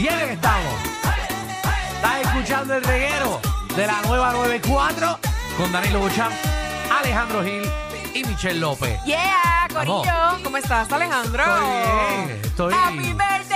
Bien estamos. Estás escuchando el reguero de la nueva 94 con Danilo Buchan, Alejandro Gil y Michelle López. Yeah, Vamos. Corillo. ¿Cómo estás, Alejandro? Estoy bien, estoy- Happy birthday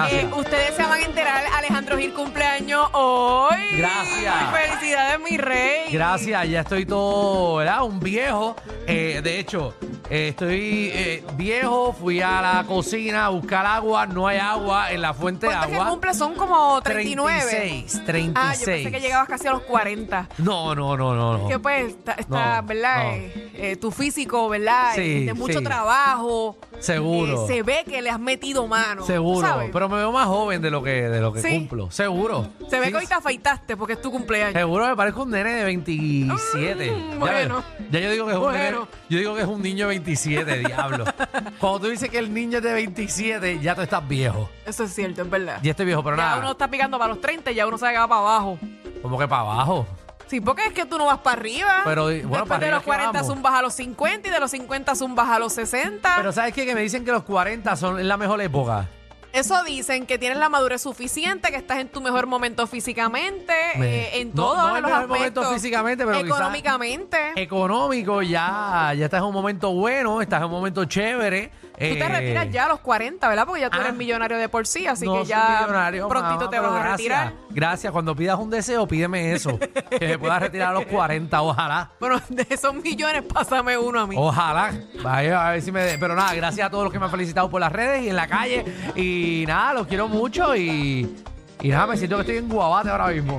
Gracias. eh, ustedes se van a enterar. Alejandro Gil cumpleaños hoy. Gracias. Felicidades, mi rey. Gracias, ya estoy todo, ¿verdad? Un viejo. Eh, de hecho, eh, estoy eh, viejo, fui a la cocina a buscar agua, no hay agua en la fuente de ¿Cuántos que agua. cumple? Son como 39. 36, 36. Ah, yo pensé que llegabas casi a los 40. No, no, no, no, no. Que pues está, está, No, ¿verdad? no. Eh, eh, tu físico, ¿verdad? Sí, de mucho sí. trabajo. Seguro. Eh, se ve que le has metido mano. Seguro, ¿sabes? pero me veo más joven de lo que, de lo que Sí. cumplo. Seguro. se ve Sí, que hoy te afeitaste porque es tu cumpleaños. Seguro me parezco un nene de 27. Mm, Ya- bueno. Ya, yo digo que es un nene- yo digo que es un niño de 27, diablo. Cuando tú dices que el niño es de 27, ya tú estás viejo. Eso es cierto, es verdad. Ya estoy viejo, pero ya nada. uno está picando para los 30 y ya uno sabe que va para abajo. Como que para abajo. Sí, porque es que tú no vas para arriba. Pero, bueno, Después para de arriba los es que 40 vamos. zumbas a los 50 y de los 50 zumbas a los 60. Pero ¿sabes qué? Que me dicen que los 40 son la mejor época. Eso dicen que tienes la madurez suficiente, que estás en tu mejor momento físicamente, Me- eh, en No- todos no el los mejor aspectos. momento físicamente, pero quizás- económicamente. Económico, ya, ya estás en un momento bueno, estás en un momento chévere. Tú te eh, retiras ya a los 40, ¿verdad? Porque ya tú ah. eres millonario de por sí, así que ya prontito te vas a retirar. Gracias. Cuando pidas un deseo, pídeme eso. que me puedas retirar a los 40, ojalá. Bueno, de esos millones, pásame uno a mí. Ojalá. Vaya, a ver si me. Pero nada, gracias a todos los que me han felicitado por las redes y en la calle. Y nada, los quiero mucho y. Y nada, me siento que estoy en Guabate ahora mismo.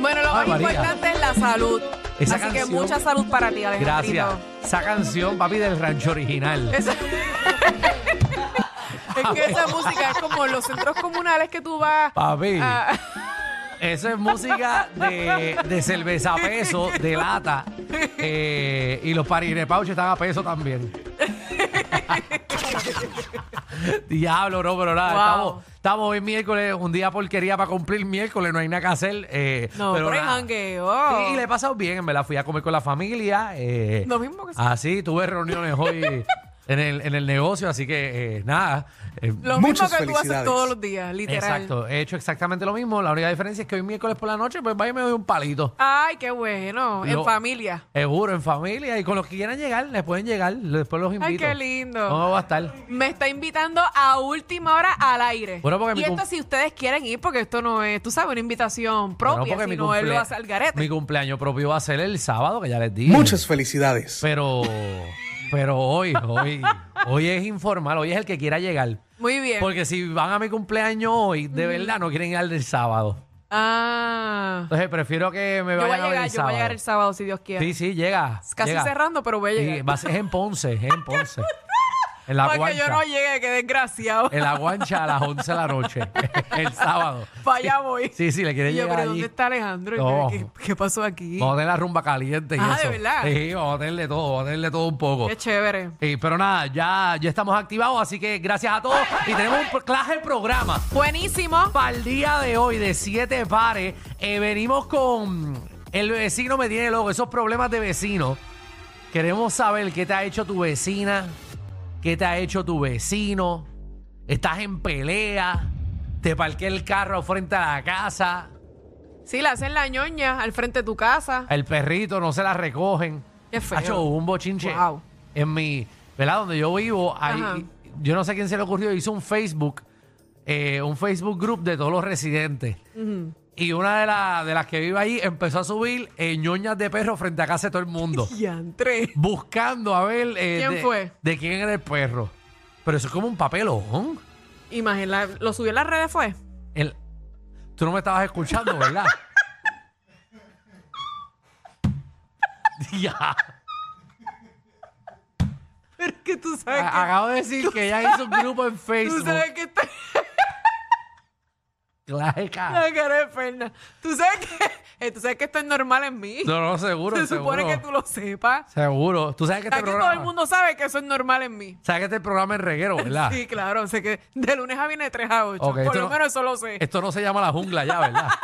Bueno, lo Ay, más María. importante es la salud. Esa así canción- que mucha salud para ti, Alejandrito. Gracias. Esa canción, papi, del rancho original. Esa- es que esa música es como los centros comunales que tú vas Papi. a... Eso es música de, de cerveza a peso, de lata. Eh, y los parinepauches están a peso también. Diablo, no, pero nada. Wow. Estamos, estamos hoy miércoles, un día porquería para cumplir miércoles, no hay nada que hacer. eh, No, pero, nada. jangueo. Sí, y le he pasado bien, en verdad. Fui a comer con la familia. Eh, Lo mismo que sí. Así, tuve reuniones hoy en el, en el negocio, así que eh, nada. eh, Lo Muchas mismo que tú haces felicidades. todos los días, literal. Exacto, he hecho exactamente lo mismo. La única diferencia es que hoy miércoles por la noche, pues vaya y me doy un palito. Ay, qué bueno. En familia. Seguro, en familia y con los que quieran llegar, les pueden llegar. Después los invito. Ay, qué lindo. ¿Cómo va a estar? Me está invitando a última hora al aire. Bueno, porque y mi esto si ustedes quieren ir, porque esto no es, tú sabes, una invitación propia, Bueno, porque sino él lo cumplea- hace al garete. Mi cumpleaños propio va a ser el sábado, que ya les dije. Muchas felicidades. Pero, pero hoy, hoy, hoy es informal, hoy es el que quiera llegar. Muy bien. Porque si van a mi cumpleaños hoy, de verdad no quieren ir al del sábado. Ah. Entonces prefiero que me Yo voy vayan a a ver llegar, el yo voy a sábado. llegar el sábado si Dios quiere. Sí, sí, llega. Casi llega. cerrando, pero voy a Sí, llegar. va a ser es en Ponce, es en Ponce. En la Para que guancha. yo no llegue, que desgraciado. En la guancha a las 11 de la noche. el sábado. Para allá voy. Sí, sí, le quiere Y yo, llegar pero allí. ¿dónde está Alejandro? No. ¿Qué, pasó aquí? Vamos a tener la rumba caliente y Ah, eso. ¿de verdad? Sí, vamos a tenerle todo, vamos a tenerle todo un poco. Qué chévere. Sí, pero nada, ya, ya estamos activados, así que gracias a todos. Y tenemos un pro- clase de programa. Buenísimo. Para el día de hoy, de siete pares, eh, venimos con el vecino me tiene loco, esos problemas de vecino. Queremos saber qué te ha hecho tu vecina, qué te ha hecho tu vecino, estás en pelea, te parqué el carro frente a la casa, Sí, le hacen la ñoña al frente de tu casa. el perrito no se la recogen. Qué feo. Hacho, hubo un bochinche Wow. en mi, ¿verdad? Donde yo vivo, hay- yo no sé quién se le ocurrió, hizo un Facebook, eh, un Facebook group de todos los residentes. Y una de, la- de las que vive ahí empezó a subir eh, ñoñas de perro frente a casa de todo el mundo. Diantre. buscando a ver eh, ¿Quién de, fue? de quién era el perro. Pero eso es como un papelón. Imagina, ¿lo subió en las redes fue? El- tú no me estabas escuchando, ¿verdad? ya. Pero es que tú sabes que... A- Acabo de decir que ella hizo un grupo en Tú Facebook. sabes que está... Claro, La cara de. Tú sabes que... eh, tú sabes que esto es normal en mí. No, no, seguro, Se seguro. supone que tú lo sepas. Seguro. Tú sabes que este Aquí programa... todo el mundo sabe que eso es normal en mí. Sabes que este programa es reguero, ¿verdad? Sí, claro. Sé que de lunes a viernes de 3 a 8. Ok, Por lo no- menos eso lo sé. Esto no se llama la jungla ya, ¿verdad?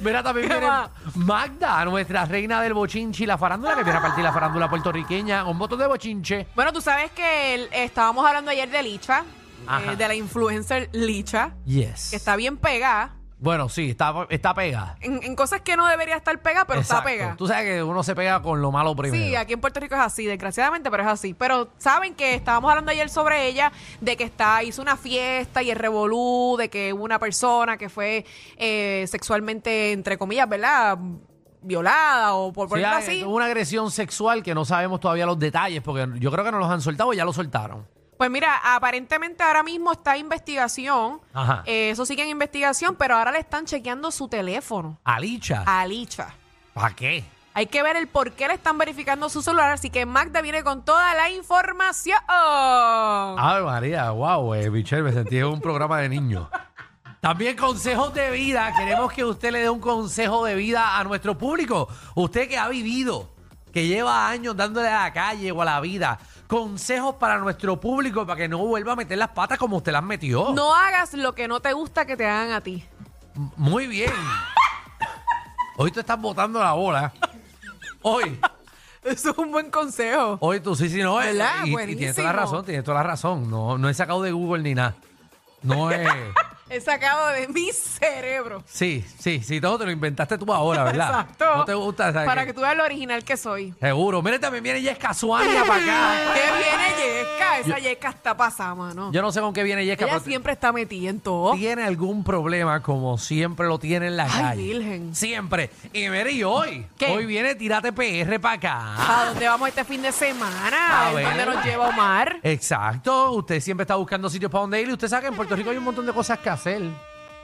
Mira, también ¿Qué viene? Magda, nuestra reina del bochinche y la farándula, que viene a partir la farándula puertorriqueña con votos de bochinche. Bueno, tú sabes que el- estábamos hablando ayer de Licha. Eh, de la influencer Licha, Yes. que está bien pegada. Bueno, sí, está, está pegada. En, en cosas que no debería estar pegada, pero Exacto. está pegada. Tú sabes que uno se pega con lo malo primero. Sí, aquí en Puerto Rico es así, desgraciadamente, pero es así. Pero saben que estábamos hablando ayer sobre ella, de que está, hizo una fiesta y el revolú, de que hubo una persona que fue eh, sexualmente, entre comillas, ¿verdad? Violada o por Sí, ponerlo hay- así. una agresión sexual que no sabemos todavía los detalles, porque yo creo que no los han soltado, ya los soltaron. Pues mira, aparentemente ahora mismo está en investigación. Ajá. Eh, eso sigue en investigación, pero ahora le están chequeando su teléfono Alicha, a Licha. ¿para qué? Hay que ver el por qué le están verificando su celular, así que Magda viene con toda la información. Ay, María, wow, eh, Michelle, me sentí en un programa de niños. También consejos de vida. Queremos que usted le dé un consejo de vida a nuestro público. Usted que ha vivido, que lleva años dándole a la calle o a la vida. Consejos para nuestro público para que no vuelva a meter las patas como usted las metió. No hagas lo que no te gusta que te hagan a ti. M- Muy bien. Hoy tú estás botando la bola. Hoy. Eso es un buen consejo. Hoy tú sí, sí, no. eh, ¿Verdad? Y, y tienes toda la Buenísimo. razón, tienes toda la razón. No, no he sacado de Google ni nada. No es. He sacado de mi cerebro. Sí, sí, sí, todo te lo inventaste tú ahora, ¿verdad? Exacto. No te gusta, ¿sabes Para qué? que tú veas lo original que soy. Seguro. Mire, también viene Yesca Suania para acá. ¿Qué viene Yesca? Esa Yesca está pasada, mano. Yo no sé con qué viene Yesca, Ella siempre está metida en todo. tiene algún problema como siempre lo tiene en la Ay, calle. virgen. Siempre. Y mire, y hoy, ¿Qué? hoy viene Tírate PR para acá. ¿A dónde vamos este fin de semana? A ¿A ver. dónde nos lleva Omar? Exacto. Usted siempre está buscando sitios para donde ir y usted sabe que en Puerto Rico hay un montón de cosas que hacer.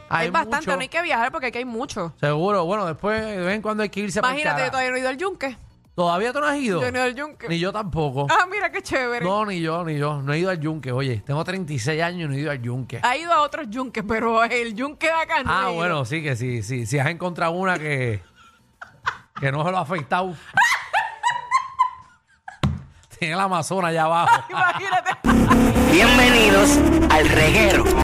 Hay, bastante, mucho. no hay que viajar porque aquí hay mucho. Seguro. Bueno, después de vez en cuando hay que irse para Imagínate, yo todavía no he ido al yunque. ¿Todavía tú no has ido? Yo no he ido al yunque. Ni yo tampoco. Ah, mira qué chévere. No, ni yo, ni yo. No he ido al yunque. Oye, tengo 36 años y no he ido al yunque. Ha ido a otros yunques, pero el yunque de acá no Ah, he ido. bueno, sí, que sí, sí. Si has encontrado una que, que no se lo ha afeitado. Tiene la Amazona allá abajo. Imagínate. Bienvenidos al reguero.